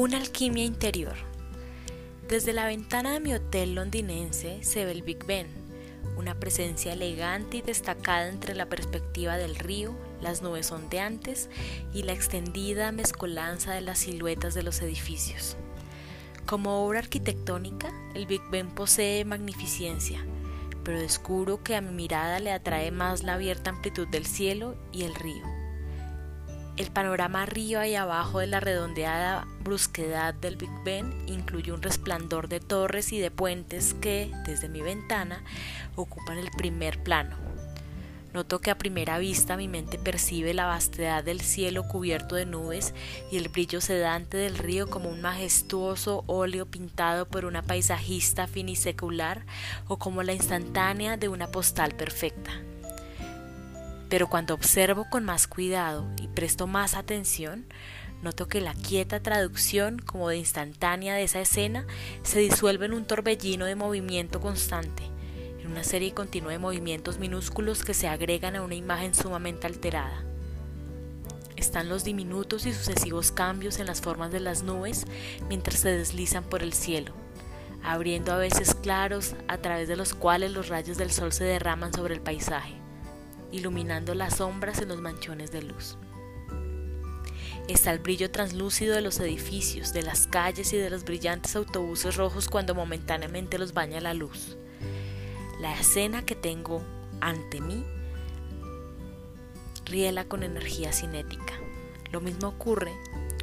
Una alquimia interior. Desde la ventana de mi hotel londinense se ve el Big Ben, una presencia elegante y destacada entre la perspectiva del río, las nubes ondeantes y la extendida mezcolanza de las siluetas de los edificios. Como obra arquitectónica, el Big Ben posee magnificencia, pero descubro que a mi mirada le atrae más la abierta amplitud del cielo y el río. El panorama arriba y abajo de la redondeada brusquedad del Big Ben incluye un resplandor de torres y de puentes que, desde mi ventana, ocupan el primer plano. Noto que a primera vista mi mente percibe la vastedad del cielo cubierto de nubes y el brillo sedante del río como un majestuoso óleo pintado por una paisajista finisecular o como la instantánea de una postal perfecta. Pero cuando observo con más cuidado y presto más atención, noto que la quieta traducción como de instantánea de esa escena se disuelve en un torbellino de movimiento constante, en una serie continua de movimientos minúsculos que se agregan a una imagen sumamente alterada. Están los diminutos y sucesivos cambios en las formas de las nubes mientras se deslizan por el cielo, abriendo a veces claros a través de los cuales los rayos del sol se derraman sobre el paisaje iluminando las sombras en los manchones de luz. Está el brillo translúcido de los edificios, de las calles y de los brillantes autobuses rojos cuando momentáneamente los baña la luz. La escena que tengo ante mí riela con energía cinética. Lo mismo ocurre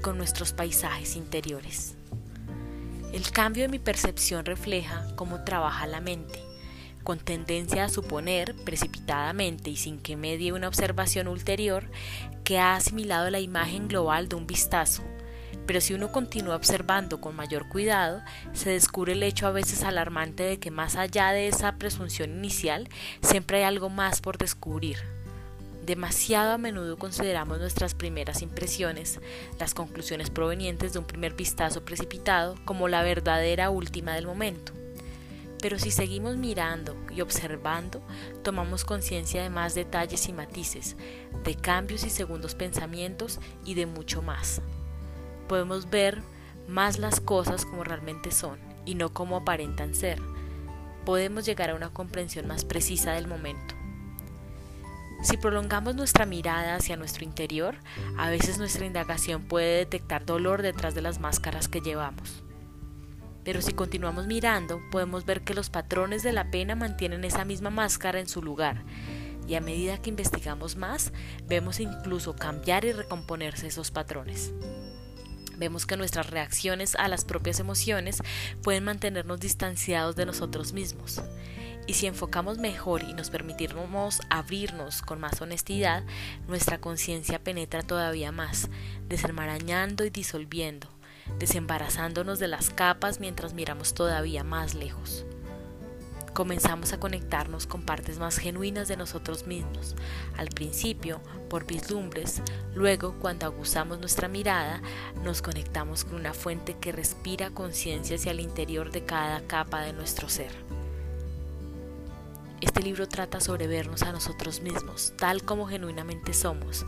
con nuestros paisajes interiores. El cambio de mi percepción refleja cómo trabaja la mente con tendencia a suponer, precipitadamente y sin que medie una observación ulterior, que ha asimilado la imagen global de un vistazo. Pero si uno continúa observando con mayor cuidado, se descubre el hecho a veces alarmante de que más allá de esa presunción inicial, siempre hay algo más por descubrir. Demasiado a menudo consideramos nuestras primeras impresiones, las conclusiones provenientes de un primer vistazo precipitado, como la verdadera última del momento. Pero si seguimos mirando y observando, tomamos conciencia de más detalles y matices, de cambios y segundos pensamientos y de mucho más. Podemos ver más las cosas como realmente son y no como aparentan ser. Podemos llegar a una comprensión más precisa del momento. Si prolongamos nuestra mirada hacia nuestro interior, a veces nuestra indagación puede detectar dolor detrás de las máscaras que llevamos. Pero si continuamos mirando, podemos ver que los patrones de la pena mantienen esa misma máscara en su lugar. Y a medida que investigamos más, vemos incluso cambiar y recomponerse esos patrones. Vemos que nuestras reacciones a las propias emociones pueden mantenernos distanciados de nosotros mismos. Y si enfocamos mejor y nos permitimos abrirnos con más honestidad, nuestra conciencia penetra todavía más, desenmarañando y disolviendo, desembarazándonos de las capas mientras miramos todavía más lejos. Comenzamos a conectarnos con partes más genuinas de nosotros mismos, al principio por vislumbres, luego cuando aguzamos nuestra mirada nos conectamos con una fuente que respira conciencia hacia el interior de cada capa de nuestro ser. Este libro trata sobre vernos a nosotros mismos, tal como genuinamente somos,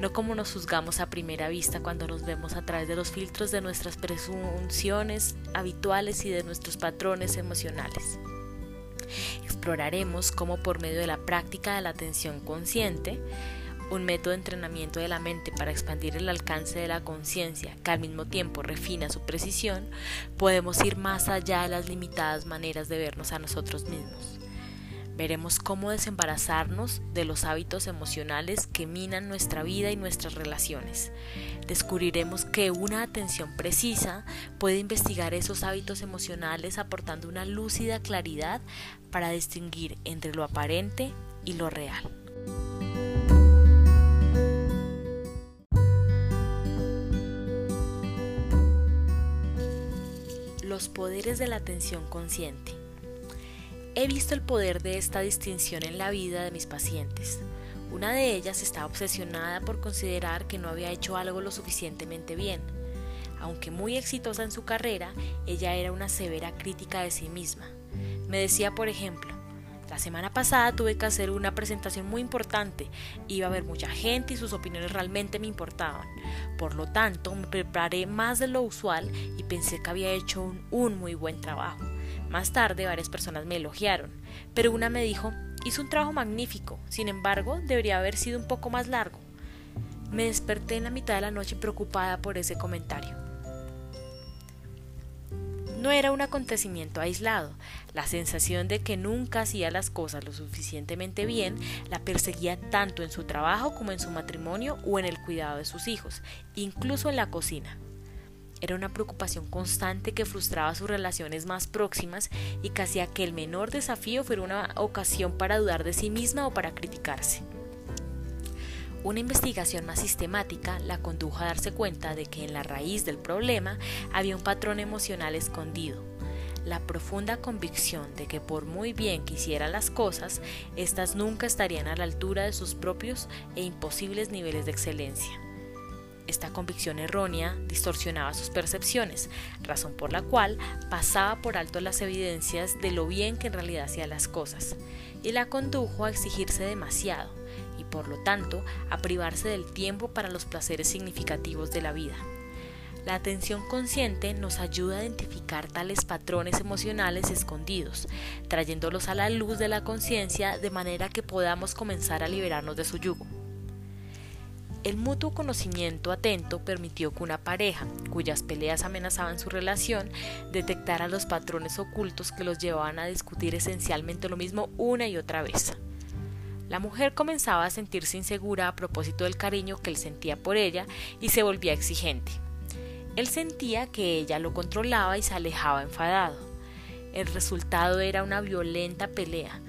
no como nos juzgamos a primera vista cuando nos vemos a través de los filtros de nuestras presunciones habituales y de nuestros patrones emocionales. Exploraremos cómo por medio de la práctica de la atención consciente, un método de entrenamiento de la mente para expandir el alcance de la conciencia, que al mismo tiempo refina su precisión, podemos ir más allá de las limitadas maneras de vernos a nosotros mismos. Veremos cómo desembarazarnos de los hábitos emocionales que minan nuestra vida y nuestras relaciones. Descubriremos que una atención precisa puede investigar esos hábitos emocionales aportando una lúcida claridad para distinguir entre lo aparente y lo real. Los poderes de la atención consciente. He visto el poder de esta distinción en la vida de mis pacientes. Una de ellas estaba obsesionada por considerar que no había hecho algo lo suficientemente bien. Aunque muy exitosa en su carrera, ella era una severa crítica de sí misma. Me decía, por ejemplo, La semana pasada tuve que hacer una presentación muy importante. Iba a haber mucha gente y sus opiniones realmente me importaban. Por lo tanto, me preparé más de lo usual y pensé que había hecho un, un muy buen trabajo. Más tarde varias personas me elogiaron, pero una me dijo, hizo un trabajo magnífico, sin embargo, debería haber sido un poco más largo. Me desperté en la mitad de la noche preocupada por ese comentario. No era un acontecimiento aislado. La sensación de que nunca hacía las cosas lo suficientemente bien la perseguía tanto en su trabajo como en su matrimonio o en el cuidado de sus hijos, incluso en la cocina. Era una preocupación constante que frustraba sus relaciones más próximas y que hacía que el menor desafío fuera una ocasión para dudar de sí misma o para criticarse. Una investigación más sistemática la condujo a darse cuenta de que en la raíz del problema había un patrón emocional escondido, la profunda convicción de que por muy bien que hiciera las cosas, éstas nunca estarían a la altura de sus propios e imposibles niveles de excelencia. Esta convicción errónea distorsionaba sus percepciones, razón por la cual pasaba por alto las evidencias de lo bien que en realidad hacía las cosas, y la condujo a exigirse demasiado, y por lo tanto a privarse del tiempo para los placeres significativos de la vida. La atención consciente nos ayuda a identificar tales patrones emocionales escondidos, trayéndolos a la luz de la conciencia de manera que podamos comenzar a liberarnos de su yugo. El mutuo conocimiento atento permitió que una pareja, cuyas peleas amenazaban su relación, detectara los patrones ocultos que los llevaban a discutir esencialmente lo mismo una y otra vez. La mujer comenzaba a sentirse insegura a propósito del cariño que él sentía por ella y se volvía exigente. Él sentía que ella lo controlaba y se alejaba enfadado. El resultado era una violenta pelea.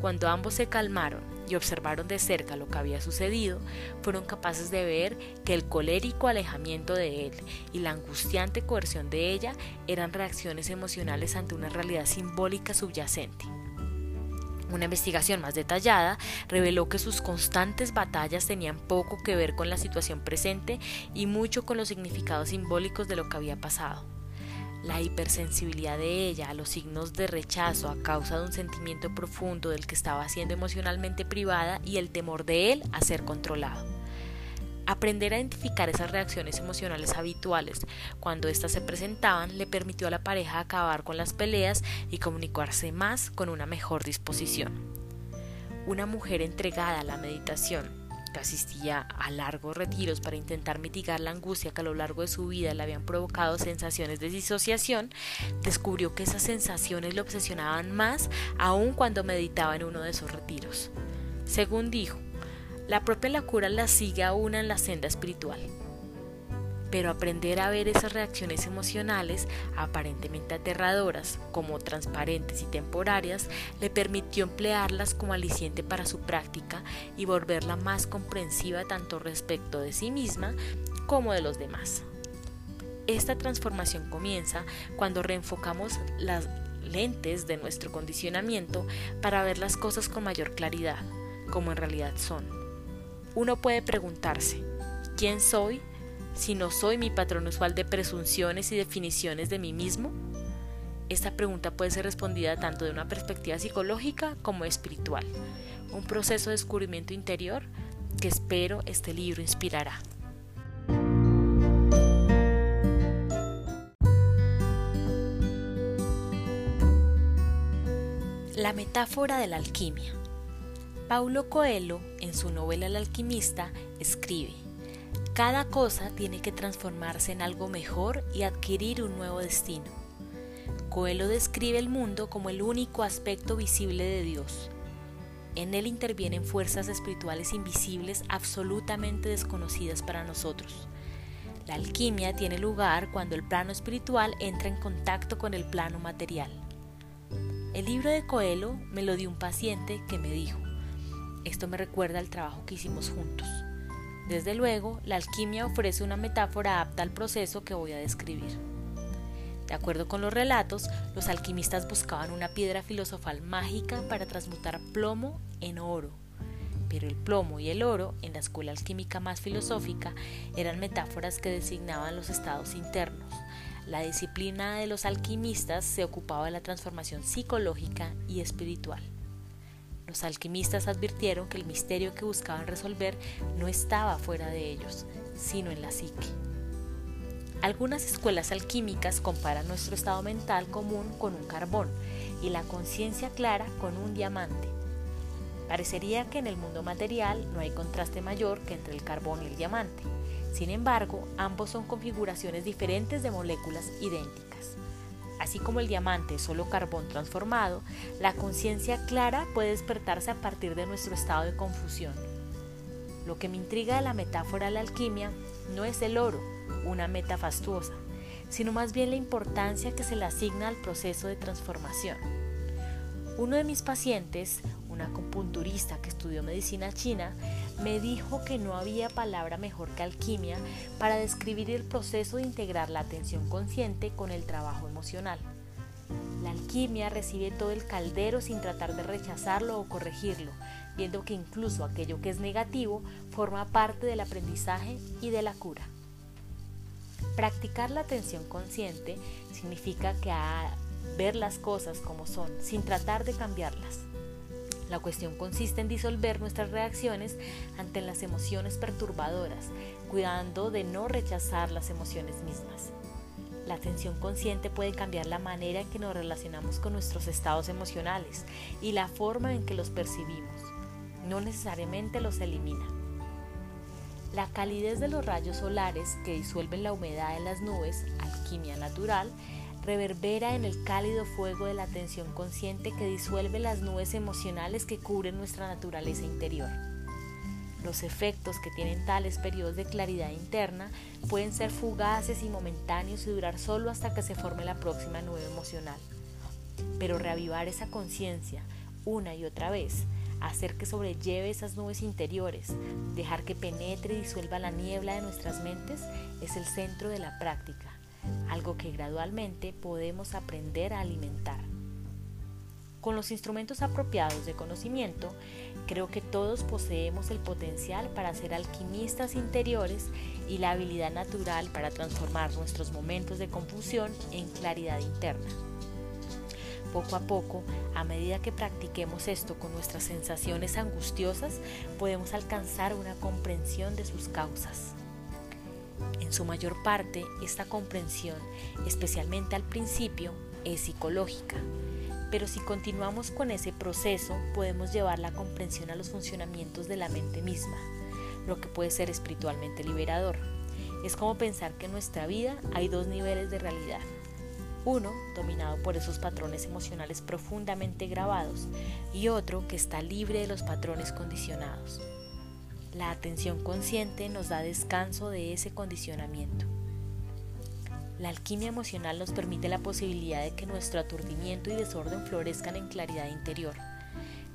Cuando ambos se calmaron y observaron de cerca lo que había sucedido, fueron capaces de ver que el colérico alejamiento de él y la angustiante coerción de ella eran reacciones emocionales ante una realidad simbólica subyacente. Una investigación más detallada reveló que sus constantes batallas tenían poco que ver con la situación presente y mucho con los significados simbólicos de lo que había pasado. La hipersensibilidad de ella a los signos de rechazo a causa de un sentimiento profundo del que estaba siendo emocionalmente privada y el temor de él a ser controlado. Aprender a identificar esas reacciones emocionales habituales cuando éstas se presentaban le permitió a la pareja acabar con las peleas y comunicarse más con una mejor disposición. Una mujer entregada a la meditación, asistía a largos retiros para intentar mitigar la angustia que a lo largo de su vida le habían provocado sensaciones de disociación, descubrió que esas sensaciones le obsesionaban más aún cuando meditaba en uno de esos retiros. Según dijo, la propia locura la sigue a una en la senda espiritual. Pero aprender a ver esas reacciones emocionales, aparentemente aterradoras, como transparentes y temporarias, le permitió emplearlas como aliciente para su práctica y volverla más comprensiva tanto respecto de sí misma como de los demás. Esta transformación comienza cuando reenfocamos las lentes de nuestro condicionamiento para ver las cosas con mayor claridad, como en realidad son uno puede preguntarse, ¿quién soy si no soy mi patrón usual de presunciones y definiciones de mí mismo? Esta pregunta puede ser respondida tanto de una perspectiva psicológica como espiritual, un proceso de descubrimiento interior que espero este libro inspirará. La metáfora de la alquimia. Paulo Coelho, en su novela El alquimista, escribe, Cada cosa tiene que transformarse en algo mejor y adquirir un nuevo destino. Coelho describe el mundo como el único aspecto visible de Dios. En él intervienen fuerzas espirituales invisibles absolutamente desconocidas para nosotros. La alquimia tiene lugar cuando el plano espiritual entra en contacto con el plano material. El libro de Coelho me lo dio un paciente que me dijo, esto me recuerda al trabajo que hicimos juntos. Desde luego, la alquimia ofrece una metáfora apta al proceso que voy a describir. De acuerdo con los relatos, los alquimistas buscaban una piedra filosofal mágica para transmutar plomo en oro. Pero el plomo y el oro, en la escuela alquímica más filosófica, eran metáforas que designaban los estados internos. La disciplina de los alquimistas se ocupaba de la transformación psicológica y espiritual. Los alquimistas advirtieron que el misterio que buscaban resolver no estaba fuera de ellos, sino en la psique. Algunas escuelas alquímicas comparan nuestro estado mental común con un carbón y la conciencia clara con un diamante. Parecería que en el mundo material no hay contraste mayor que entre el carbón y el diamante. Sin embargo, ambos son configuraciones diferentes de moléculas idénticas. Así como el diamante solo carbón transformado, la conciencia clara puede despertarse a partir de nuestro estado de confusión. Lo que me intriga de la metáfora de la alquimia no es el oro, una meta fastuosa, sino más bien la importancia que se le asigna al proceso de transformación. Uno de mis pacientes, una acupunturista que estudió medicina china, me dijo que no había palabra mejor que alquimia para describir el proceso de integrar la atención consciente con el trabajo emocional. La alquimia recibe todo el caldero sin tratar de rechazarlo o corregirlo, viendo que incluso aquello que es negativo forma parte del aprendizaje y de la cura. Practicar la atención consciente significa que a ver las cosas como son, sin tratar de cambiarlas. La cuestión consiste en disolver nuestras reacciones ante las emociones perturbadoras, cuidando de no rechazar las emociones mismas. La atención consciente puede cambiar la manera en que nos relacionamos con nuestros estados emocionales y la forma en que los percibimos. No necesariamente los elimina. La calidez de los rayos solares que disuelven la humedad en las nubes, alquimia natural, reverbera en el cálido fuego de la atención consciente que disuelve las nubes emocionales que cubren nuestra naturaleza interior. Los efectos que tienen tales periodos de claridad interna pueden ser fugaces y momentáneos y durar solo hasta que se forme la próxima nube emocional. Pero reavivar esa conciencia una y otra vez, hacer que sobrelleve esas nubes interiores, dejar que penetre y disuelva la niebla de nuestras mentes, es el centro de la práctica algo que gradualmente podemos aprender a alimentar. Con los instrumentos apropiados de conocimiento, creo que todos poseemos el potencial para ser alquimistas interiores y la habilidad natural para transformar nuestros momentos de confusión en claridad interna. Poco a poco, a medida que practiquemos esto con nuestras sensaciones angustiosas, podemos alcanzar una comprensión de sus causas. En su mayor parte, esta comprensión, especialmente al principio, es psicológica. Pero si continuamos con ese proceso, podemos llevar la comprensión a los funcionamientos de la mente misma, lo que puede ser espiritualmente liberador. Es como pensar que en nuestra vida hay dos niveles de realidad. Uno, dominado por esos patrones emocionales profundamente grabados, y otro que está libre de los patrones condicionados. La atención consciente nos da descanso de ese condicionamiento. La alquimia emocional nos permite la posibilidad de que nuestro aturdimiento y desorden florezcan en claridad interior.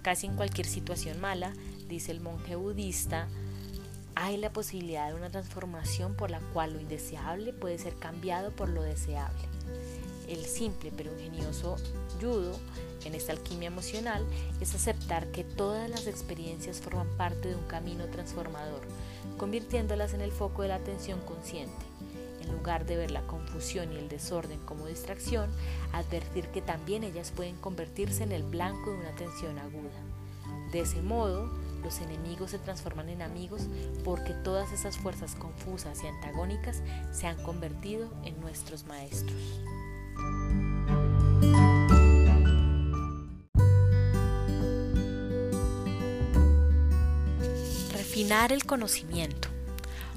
Casi en cualquier situación mala, dice el monje budista, hay la posibilidad de una transformación por la cual lo indeseable puede ser cambiado por lo deseable. El simple pero ingenioso judo en esta alquimia emocional es aceptar que todas las experiencias forman parte de un camino transformador, convirtiéndolas en el foco de la atención consciente. En lugar de ver la confusión y el desorden como distracción, advertir que también ellas pueden convertirse en el blanco de una atención aguda. De ese modo, los enemigos se transforman en amigos porque todas esas fuerzas confusas y antagónicas se han convertido en nuestros maestros. El conocimiento.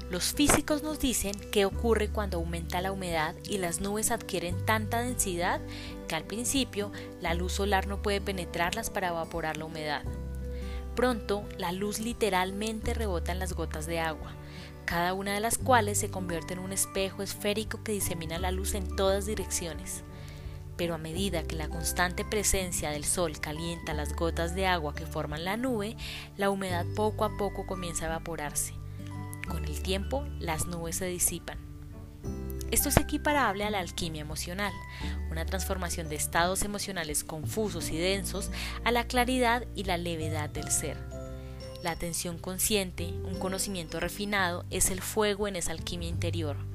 Los físicos nos dicen qué ocurre cuando aumenta la humedad y las nubes adquieren tanta densidad que al principio la luz solar no puede penetrarlas para evaporar la humedad. Pronto la luz literalmente rebota en las gotas de agua, cada una de las cuales se convierte en un espejo esférico que disemina la luz en todas direcciones pero a medida que la constante presencia del sol calienta las gotas de agua que forman la nube, la humedad poco a poco comienza a evaporarse. Con el tiempo, las nubes se disipan. Esto es equiparable a la alquimia emocional, una transformación de estados emocionales confusos y densos a la claridad y la levedad del ser. La atención consciente, un conocimiento refinado, es el fuego en esa alquimia interior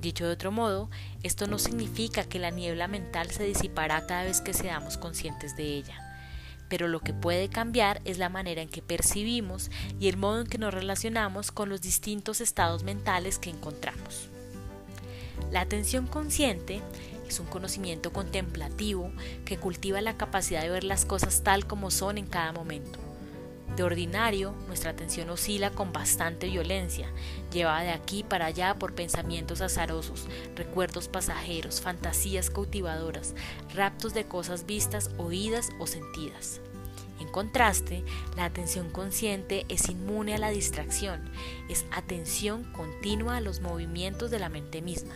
Dicho de otro modo, esto no significa que la niebla mental se disipará cada vez que seamos conscientes de ella, pero lo que puede cambiar es la manera en que percibimos y el modo en que nos relacionamos con los distintos estados mentales que encontramos. La atención consciente es un conocimiento contemplativo que cultiva la capacidad de ver las cosas tal como son en cada momento. De ordinario, nuestra atención oscila con bastante violencia, llevada de aquí para allá por pensamientos azarosos, recuerdos pasajeros, fantasías cautivadoras, raptos de cosas vistas, oídas o sentidas. En contraste, la atención consciente es inmune a la distracción, es atención continua a los movimientos de la mente misma.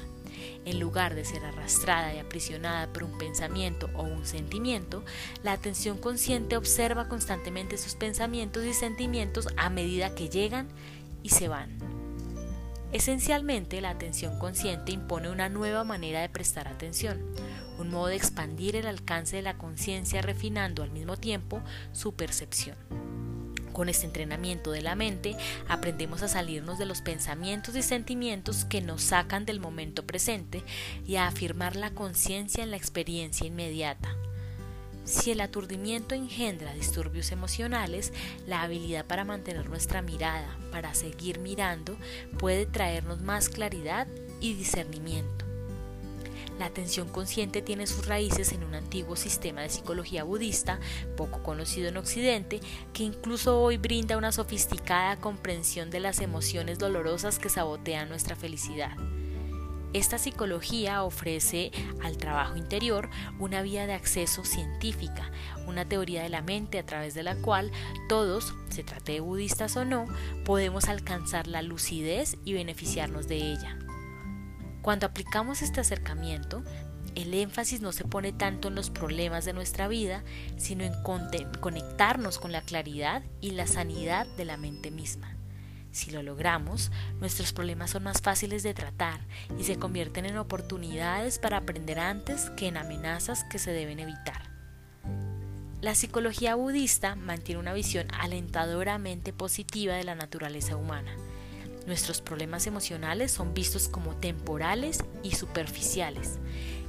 En lugar de ser arrastrada y aprisionada por un pensamiento o un sentimiento, la atención consciente observa constantemente sus pensamientos y sentimientos a medida que llegan y se van. Esencialmente, la atención consciente impone una nueva manera de prestar atención, un modo de expandir el alcance de la conciencia refinando al mismo tiempo su percepción. Con este entrenamiento de la mente aprendemos a salirnos de los pensamientos y sentimientos que nos sacan del momento presente y a afirmar la conciencia en la experiencia inmediata. Si el aturdimiento engendra disturbios emocionales, la habilidad para mantener nuestra mirada, para seguir mirando, puede traernos más claridad y discernimiento. La atención consciente tiene sus raíces en un antiguo sistema de psicología budista, poco conocido en Occidente, que incluso hoy brinda una sofisticada comprensión de las emociones dolorosas que sabotean nuestra felicidad. Esta psicología ofrece al trabajo interior una vía de acceso científica, una teoría de la mente a través de la cual todos, se trate de budistas o no, podemos alcanzar la lucidez y beneficiarnos de ella. Cuando aplicamos este acercamiento, el énfasis no se pone tanto en los problemas de nuestra vida, sino en conectarnos con la claridad y la sanidad de la mente misma. Si lo logramos, nuestros problemas son más fáciles de tratar y se convierten en oportunidades para aprender antes que en amenazas que se deben evitar. La psicología budista mantiene una visión alentadoramente positiva de la naturaleza humana Nuestros problemas emocionales son vistos como temporales y superficiales.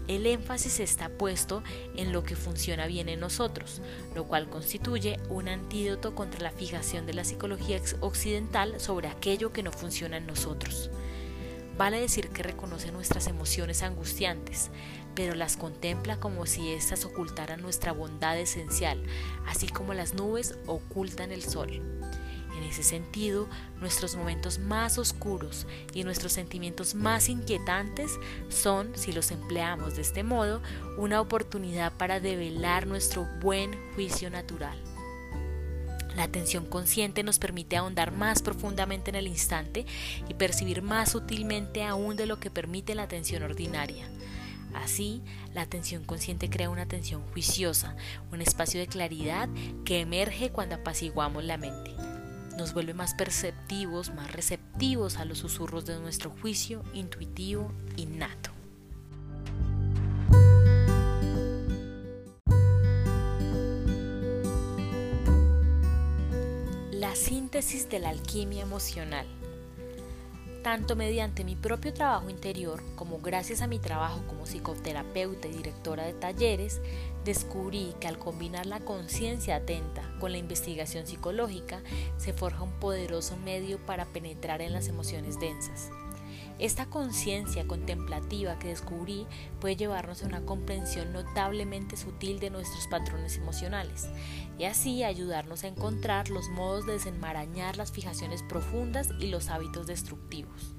El énfasis está puesto en lo que funciona bien en nosotros, lo cual constituye un antídoto contra la fijación de la psicología occidental sobre aquello que no funciona en nosotros. Vale decir que reconoce nuestras emociones angustiantes, pero las contempla como si éstas ocultaran nuestra bondad esencial, así como las nubes ocultan el sol. En ese sentido, nuestros momentos más oscuros y nuestros sentimientos más inquietantes son, si los empleamos de este modo, una oportunidad para develar nuestro buen juicio natural. La atención consciente nos permite ahondar más profundamente en el instante y percibir más sutilmente aún de lo que permite la atención ordinaria. Así, la atención consciente crea una atención juiciosa, un espacio de claridad que emerge cuando apaciguamos la mente nos vuelve más perceptivos, más receptivos a los susurros de nuestro juicio intuitivo innato. La síntesis de la alquimia emocional. Tanto mediante mi propio trabajo interior como gracias a mi trabajo como psicoterapeuta y directora de talleres, descubrí que al combinar la conciencia atenta con la investigación psicológica se forja un poderoso medio para penetrar en las emociones densas. Esta conciencia contemplativa que descubrí puede llevarnos a una comprensión notablemente sutil de nuestros patrones emocionales y así ayudarnos a encontrar los modos de desenmarañar las fijaciones profundas y los hábitos destructivos.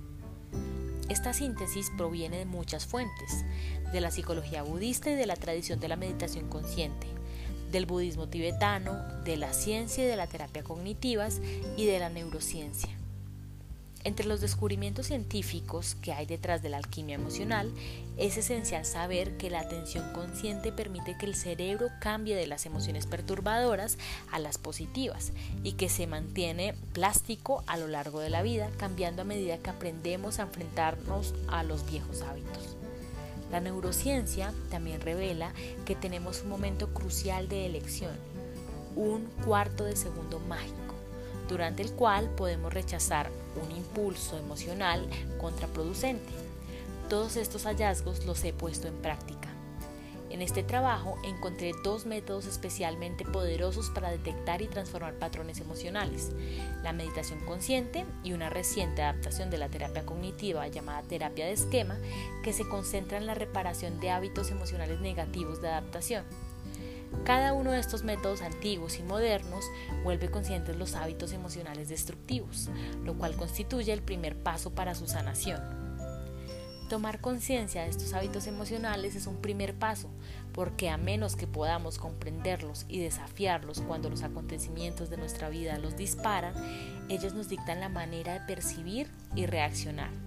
Esta síntesis proviene de muchas fuentes, de la psicología budista y de la tradición de la meditación consciente, del budismo tibetano, de la ciencia y de la terapia cognitivas y de la neurociencia. Entre los descubrimientos científicos que hay detrás de la alquimia emocional, es esencial saber que la atención consciente permite que el cerebro cambie de las emociones perturbadoras a las positivas y que se mantiene plástico a lo largo de la vida, cambiando a medida que aprendemos a enfrentarnos a los viejos hábitos. La neurociencia también revela que tenemos un momento crucial de elección, un cuarto de segundo mágico, durante el cual podemos rechazar un impulso emocional contraproducente. Todos estos hallazgos los he puesto en práctica. En este trabajo encontré dos métodos especialmente poderosos para detectar y transformar patrones emocionales, la meditación consciente y una reciente adaptación de la terapia cognitiva llamada terapia de esquema, que se concentra en la reparación de hábitos emocionales negativos de adaptación. Cada uno de estos métodos antiguos y modernos vuelve conscientes los hábitos emocionales destructivos, lo cual constituye el primer paso para su sanación. Tomar conciencia de estos hábitos emocionales es un primer paso, porque a menos que podamos comprenderlos y desafiarlos cuando los acontecimientos de nuestra vida los disparan, ellos nos dictan la manera de percibir y reaccionar.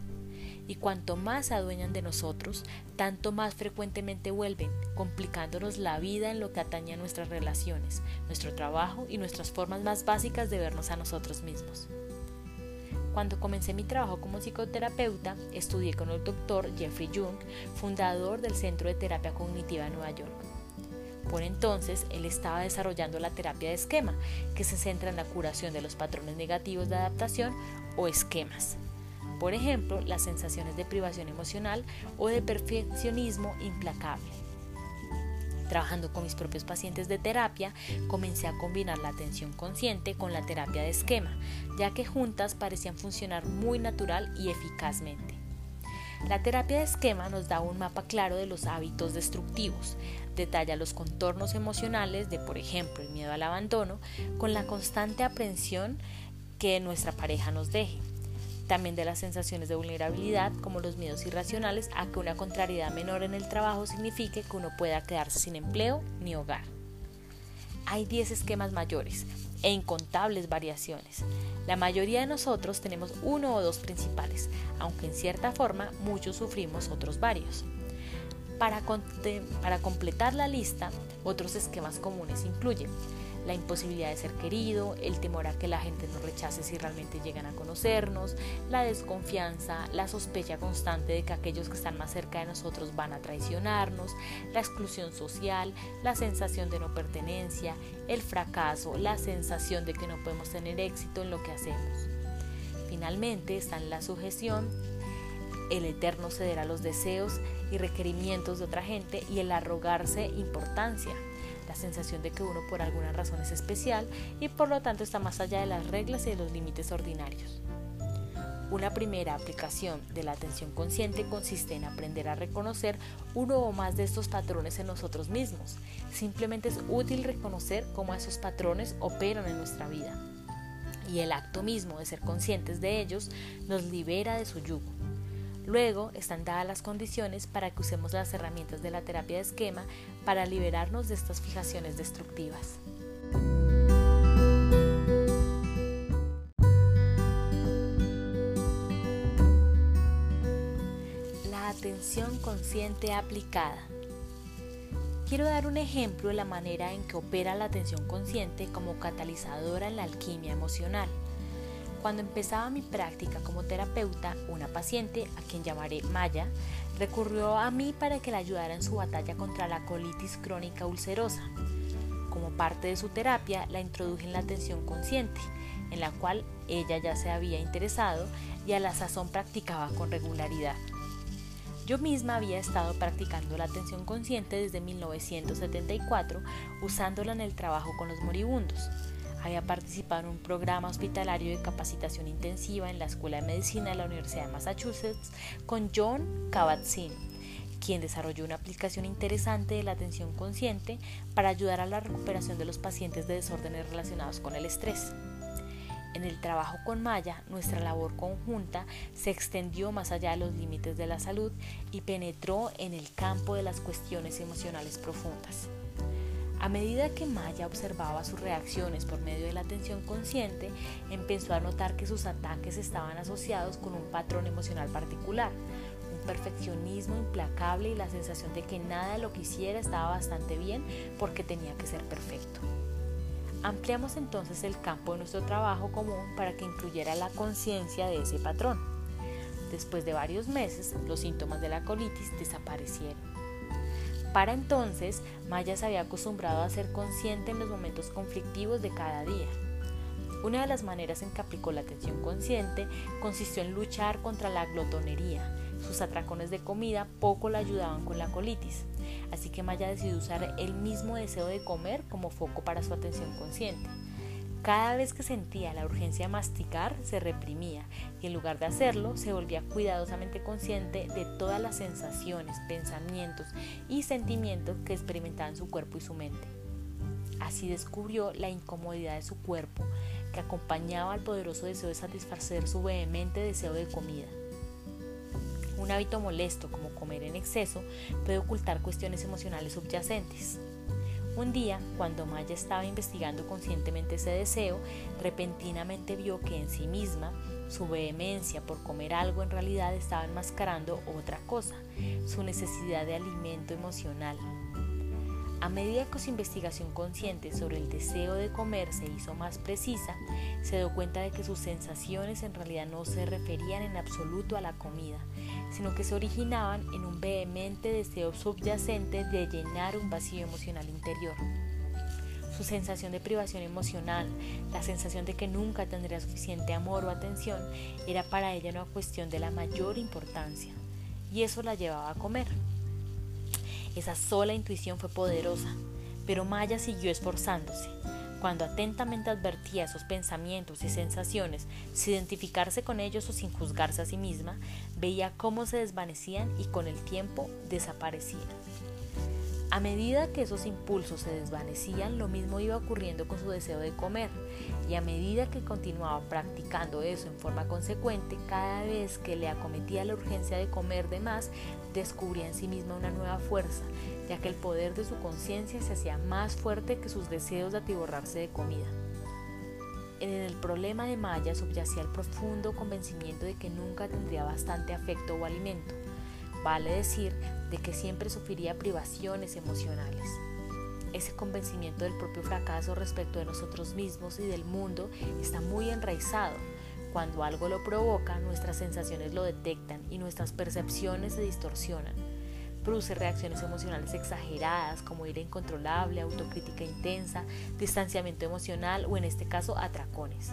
Y cuanto más se adueñan de nosotros, tanto más frecuentemente vuelven, complicándonos la vida en lo que atañe a nuestras relaciones, nuestro trabajo y nuestras formas más básicas de vernos a nosotros mismos. Cuando comencé mi trabajo como psicoterapeuta, estudié con el doctor Jeffrey Jung, fundador del Centro de Terapia Cognitiva de Nueva York. Por entonces, él estaba desarrollando la terapia de esquema, que se centra en la curación de los patrones negativos de adaptación o esquemas. Por ejemplo, las sensaciones de privación emocional o de perfeccionismo implacable. Trabajando con mis propios pacientes de terapia, comencé a combinar la atención consciente con la terapia de esquema, ya que juntas parecían funcionar muy natural y eficazmente. La terapia de esquema nos da un mapa claro de los hábitos destructivos, detalla los contornos emocionales de, por ejemplo, el miedo al abandono, con la constante aprensión que nuestra pareja nos deje también de las sensaciones de vulnerabilidad como los miedos irracionales a que una contrariedad menor en el trabajo signifique que uno pueda quedarse sin empleo ni hogar. Hay 10 esquemas mayores e incontables variaciones. La mayoría de nosotros tenemos uno o dos principales, aunque en cierta forma muchos sufrimos otros varios. Para, para completar la lista, otros esquemas comunes incluyen la imposibilidad de ser querido, el temor a que la gente nos rechace si realmente llegan a conocernos, la desconfianza, la sospecha constante de que aquellos que están más cerca de nosotros van a traicionarnos, la exclusión social, la sensación de no pertenencia, el fracaso, la sensación de que no podemos tener éxito en lo que hacemos. Finalmente están la sujeción, el eterno ceder a los deseos y requerimientos de otra gente y el arrogarse importancia la sensación de que uno por alguna razón es especial y por lo tanto está más allá de las reglas y de los límites ordinarios. Una primera aplicación de la atención consciente consiste en aprender a reconocer uno o más de estos patrones en nosotros mismos. Simplemente es útil reconocer cómo esos patrones operan en nuestra vida. Y el acto mismo de ser conscientes de ellos nos libera de su yugo. Luego están dadas las condiciones para que usemos las herramientas de la terapia de esquema para liberarnos de estas fijaciones destructivas. La atención consciente aplicada. Quiero dar un ejemplo de la manera en que opera la atención consciente como catalizadora en la alquimia emocional. Cuando empezaba mi práctica como terapeuta, una paciente, a quien llamaré Maya, recurrió a mí para que la ayudara en su batalla contra la colitis crónica ulcerosa. Como parte de su terapia, la introduje en la atención consciente, en la cual ella ya se había interesado y a la sazón practicaba con regularidad. Yo misma había estado practicando la atención consciente desde 1974, usándola en el trabajo con los moribundos. Había participado en un programa hospitalario de capacitación intensiva en la Escuela de Medicina de la Universidad de Massachusetts con John Kabat-Zinn, quien desarrolló una aplicación interesante de la atención consciente para ayudar a la recuperación de los pacientes de desórdenes relacionados con el estrés. En el trabajo con Maya, nuestra labor conjunta se extendió más allá de los límites de la salud y penetró en el campo de las cuestiones emocionales profundas. A medida que Maya observaba sus reacciones por medio de la atención consciente, empezó a notar que sus ataques estaban asociados con un patrón emocional particular, un perfeccionismo implacable y la sensación de que nada de lo que hiciera estaba bastante bien porque tenía que ser perfecto. Ampliamos entonces el campo de nuestro trabajo común para que incluyera la conciencia de ese patrón. Después de varios meses, los síntomas de la colitis desaparecieron. Para entonces, Maya se había acostumbrado a ser consciente en los momentos conflictivos de cada día. Una de las maneras en que aplicó la atención consciente consistió en luchar contra la glotonería. Sus atracones de comida poco la ayudaban con la colitis. así que Maya decidió usar el mismo deseo de comer como foco para su atención consciente. Cada vez que sentía la urgencia de masticar, se reprimía y en lugar de hacerlo, se volvía cuidadosamente consciente de todas las sensaciones, pensamientos y sentimientos que experimentaba en su cuerpo y su mente. Así descubrió la incomodidad de su cuerpo, que acompañaba al poderoso deseo de satisfacer su vehemente deseo de comida. Un hábito molesto como comer en exceso puede ocultar cuestiones emocionales subyacentes. Un día, cuando Maya estaba investigando conscientemente ese deseo, repentinamente vio que en sí misma su vehemencia por comer algo en realidad estaba enmascarando otra cosa, su necesidad de alimento emocional. A medida que su investigación consciente sobre el deseo de comer se hizo más precisa, se dio cuenta de que sus sensaciones en realidad no se referían en absoluto a la comida, sino que se originaban en un vehemente deseo subyacente de llenar un vacío emocional interior. Su sensación de privación emocional, la sensación de que nunca tendría suficiente amor o atención, era para ella una cuestión de la mayor importancia, y eso la llevaba a comer. Esa sola intuición fue poderosa, pero Maya siguió esforzándose. Cuando atentamente advertía esos pensamientos y sensaciones, sin identificarse con ellos o sin juzgarse a sí misma, veía cómo se desvanecían y con el tiempo desaparecían. A medida que esos impulsos se desvanecían, lo mismo iba ocurriendo con su deseo de comer, y a medida que continuaba practicando eso en forma consecuente, cada vez que le acometía la urgencia de comer de más, descubría en sí misma una nueva fuerza, ya que el poder de su conciencia se hacía más fuerte que sus deseos de atiborrarse de comida. En el problema de Maya subyacía el profundo convencimiento de que nunca tendría bastante afecto o alimento, vale decir, de que siempre sufriría privaciones emocionales. Ese convencimiento del propio fracaso respecto de nosotros mismos y del mundo está muy enraizado. Cuando algo lo provoca, nuestras sensaciones lo detectan y nuestras percepciones se distorsionan. Produce reacciones emocionales exageradas como ira incontrolable, autocrítica intensa, distanciamiento emocional o en este caso atracones.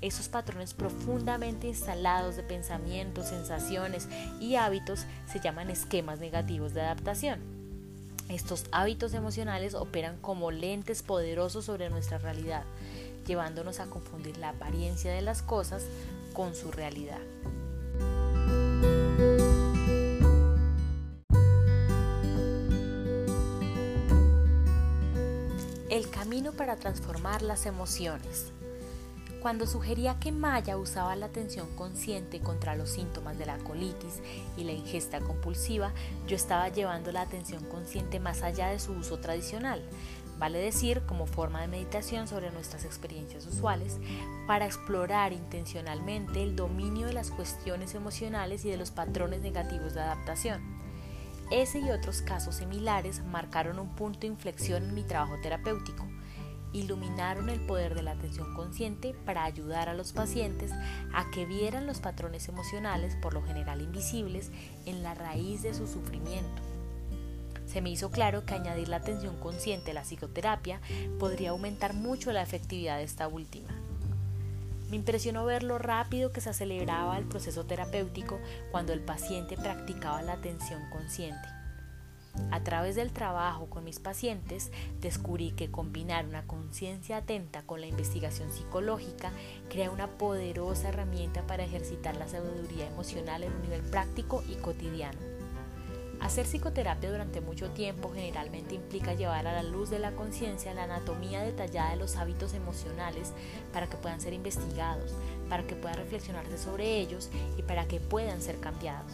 Esos patrones profundamente instalados de pensamientos, sensaciones y hábitos se llaman esquemas negativos de adaptación. Estos hábitos emocionales operan como lentes poderosos sobre nuestra realidad, llevándonos a confundir la apariencia de las cosas con su realidad. El camino para transformar las emociones. Cuando sugería que Maya usaba la atención consciente contra los síntomas de la colitis y la ingesta compulsiva, yo estaba llevando la atención consciente más allá de su uso tradicional, vale decir como forma de meditación sobre nuestras experiencias usuales, para explorar intencionalmente el dominio de las cuestiones emocionales y de los patrones negativos de adaptación. Ese y otros casos similares marcaron un punto de inflexión en mi trabajo terapéutico iluminaron el poder de la atención consciente para ayudar a los pacientes a que vieran los patrones emocionales, por lo general invisibles, en la raíz de su sufrimiento. Se me hizo claro que añadir la atención consciente a la psicoterapia podría aumentar mucho la efectividad de esta última. Me impresionó ver lo rápido que se aceleraba el proceso terapéutico cuando el paciente practicaba la atención consciente. A través del trabajo con mis pacientes descubrí que combinar una conciencia atenta con la investigación psicológica crea una poderosa herramienta para ejercitar la sabiduría emocional en un nivel práctico y cotidiano. Hacer psicoterapia durante mucho tiempo generalmente implica llevar a la luz de la conciencia la anatomía detallada de los hábitos emocionales para que puedan ser investigados, para que puedan reflexionarse sobre ellos y para que puedan ser cambiados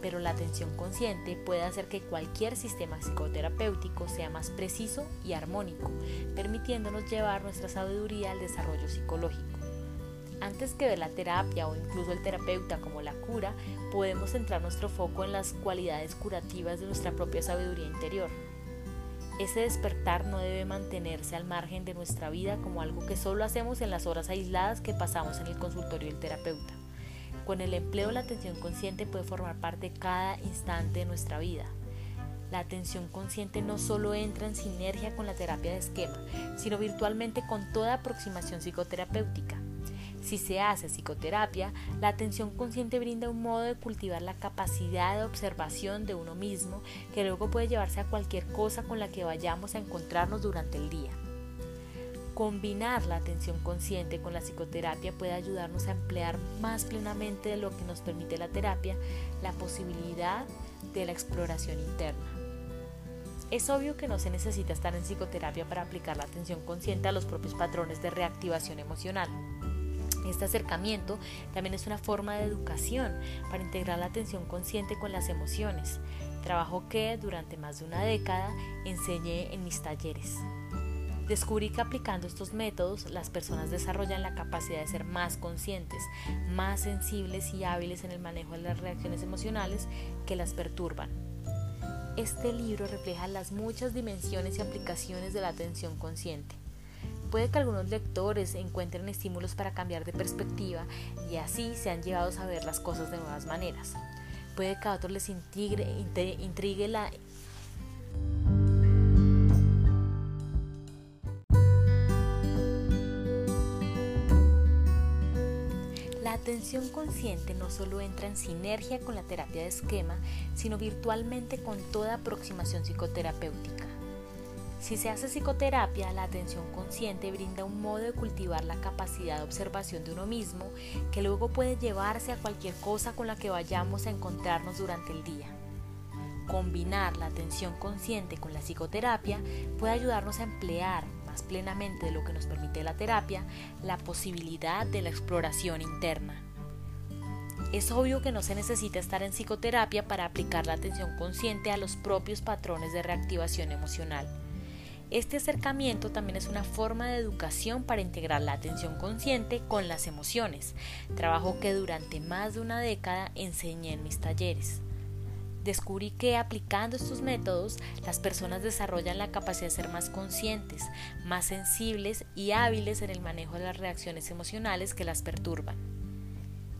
pero la atención consciente puede hacer que cualquier sistema psicoterapéutico sea más preciso y armónico, permitiéndonos llevar nuestra sabiduría al desarrollo psicológico. Antes que ver la terapia o incluso el terapeuta como la cura, podemos centrar nuestro foco en las cualidades curativas de nuestra propia sabiduría interior. Ese despertar no debe mantenerse al margen de nuestra vida como algo que solo hacemos en las horas aisladas que pasamos en el consultorio del terapeuta. Con el empleo la atención consciente puede formar parte de cada instante de nuestra vida. La atención consciente no solo entra en sinergia con la terapia de esquema, sino virtualmente con toda aproximación psicoterapéutica. Si se hace psicoterapia, la atención consciente brinda un modo de cultivar la capacidad de observación de uno mismo que luego puede llevarse a cualquier cosa con la que vayamos a encontrarnos durante el día. Combinar la atención consciente con la psicoterapia puede ayudarnos a emplear más plenamente de lo que nos permite la terapia la posibilidad de la exploración interna. Es obvio que no se necesita estar en psicoterapia para aplicar la atención consciente a los propios patrones de reactivación emocional. Este acercamiento también es una forma de educación para integrar la atención consciente con las emociones, trabajo que durante más de una década enseñé en mis talleres. Descubrí que aplicando estos métodos las personas desarrollan la capacidad de ser más conscientes, más sensibles y hábiles en el manejo de las reacciones emocionales que las perturban. Este libro refleja las muchas dimensiones y aplicaciones de la atención consciente. Puede que algunos lectores encuentren estímulos para cambiar de perspectiva y así sean llevados a ver las cosas de nuevas maneras. Puede que a otros les intrigue, intrigue la atención consciente no solo entra en sinergia con la terapia de esquema, sino virtualmente con toda aproximación psicoterapéutica. Si se hace psicoterapia, la atención consciente brinda un modo de cultivar la capacidad de observación de uno mismo que luego puede llevarse a cualquier cosa con la que vayamos a encontrarnos durante el día. Combinar la atención consciente con la psicoterapia puede ayudarnos a emplear plenamente de lo que nos permite la terapia, la posibilidad de la exploración interna. Es obvio que no se necesita estar en psicoterapia para aplicar la atención consciente a los propios patrones de reactivación emocional. Este acercamiento también es una forma de educación para integrar la atención consciente con las emociones, trabajo que durante más de una década enseñé en mis talleres descubrí que aplicando estos métodos las personas desarrollan la capacidad de ser más conscientes, más sensibles y hábiles en el manejo de las reacciones emocionales que las perturban.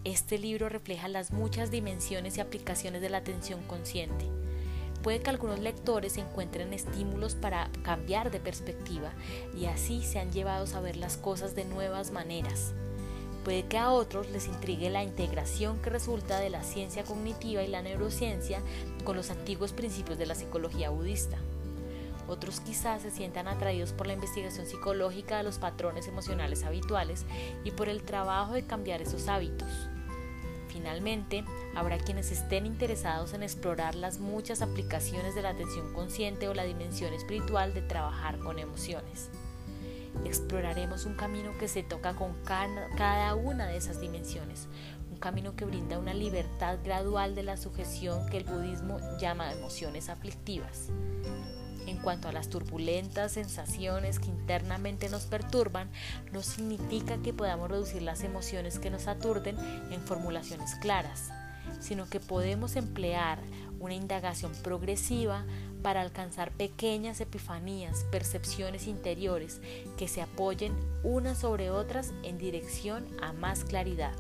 Este libro refleja las muchas dimensiones y aplicaciones de la atención consciente. Puede que algunos lectores encuentren estímulos para cambiar de perspectiva y así sean llevados a ver las cosas de nuevas maneras. Puede que a otros les intrigue la integración que resulta de la ciencia cognitiva y la neurociencia con los antiguos principios de la psicología budista. Otros quizás se sientan atraídos por la investigación psicológica de los patrones emocionales habituales y por el trabajo de cambiar esos hábitos. Finalmente, habrá quienes estén interesados en explorar las muchas aplicaciones de la atención consciente o la dimensión espiritual de trabajar con emociones. Exploraremos un camino que se toca con cada una de esas dimensiones, un camino que brinda una libertad gradual de la sujeción que el budismo llama emociones aflictivas. En cuanto a las turbulentas sensaciones que internamente nos perturban, no significa que podamos reducir las emociones que nos aturden en formulaciones claras, sino que podemos emplear una indagación progresiva para alcanzar pequeñas epifanías, percepciones interiores que se apoyen unas sobre otras en dirección a más claridad.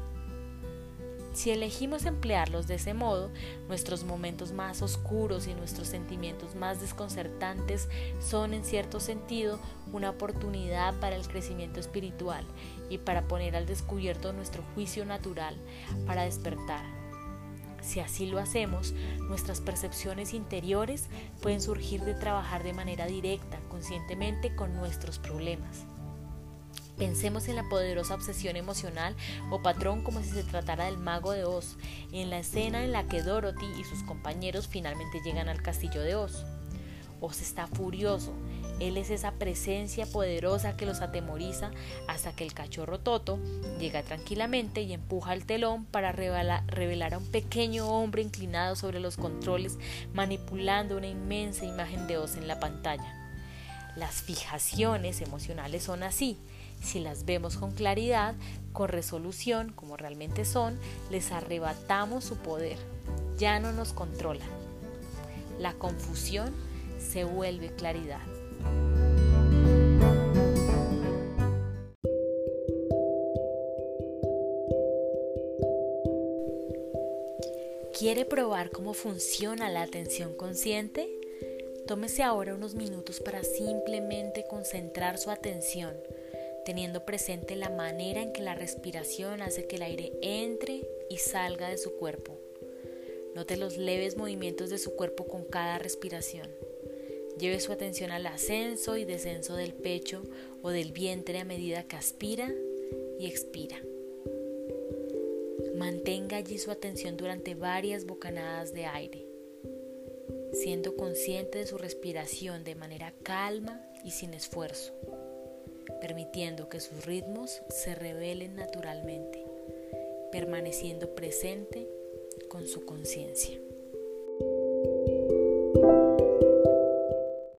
Si elegimos emplearlos de ese modo, nuestros momentos más oscuros y nuestros sentimientos más desconcertantes son en cierto sentido una oportunidad para el crecimiento espiritual y para poner al descubierto nuestro juicio natural, para despertar si así lo hacemos, nuestras percepciones interiores pueden surgir de trabajar de manera directa, conscientemente con nuestros problemas. Pensemos en la poderosa obsesión emocional o patrón como si se tratara del mago de Oz, en la escena en la que Dorothy y sus compañeros finalmente llegan al castillo de Oz. Oz está furioso, él es esa presencia poderosa que los atemoriza hasta que el cachorro Toto llega tranquilamente y empuja el telón para revelar, a un pequeño hombre inclinado sobre los controles manipulando una inmensa imagen de Oz en la pantalla. Las fijaciones emocionales son así. Si las vemos con claridad, con resolución, como realmente son, les arrebatamos su poder. Ya no nos controlan. La confusión se vuelve claridad. ¿Quiere probar cómo funciona la atención consciente? Tómese ahora unos minutos para simplemente concentrar su atención, teniendo presente la manera en que la respiración hace que el aire entre y salga de su cuerpo. Note los leves movimientos de su cuerpo con cada respiración. Lleve su atención al ascenso y descenso del pecho o del vientre a medida que aspira y expira. Mantenga allí su atención durante varias bocanadas de aire, siendo consciente de su respiración de manera calma y sin esfuerzo permitiendo que sus ritmos se revelen naturalmente, permaneciendo presente con su conciencia.